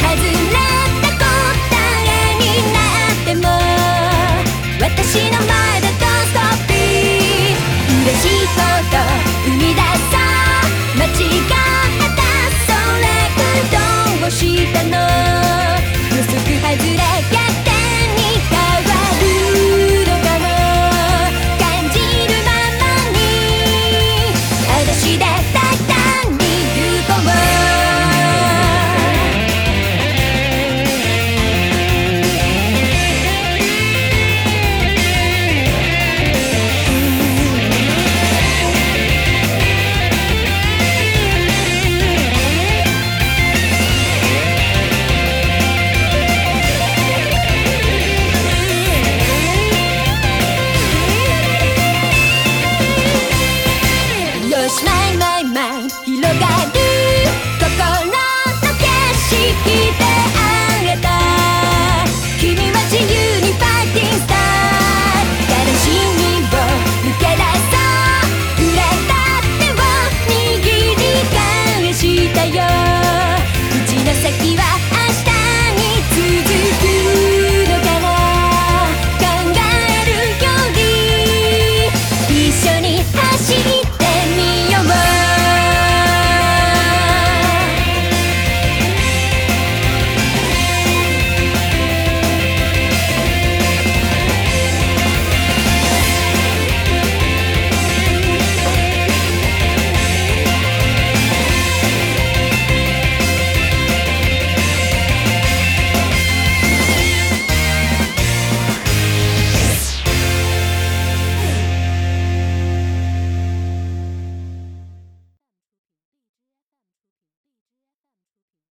はずなマイ広がる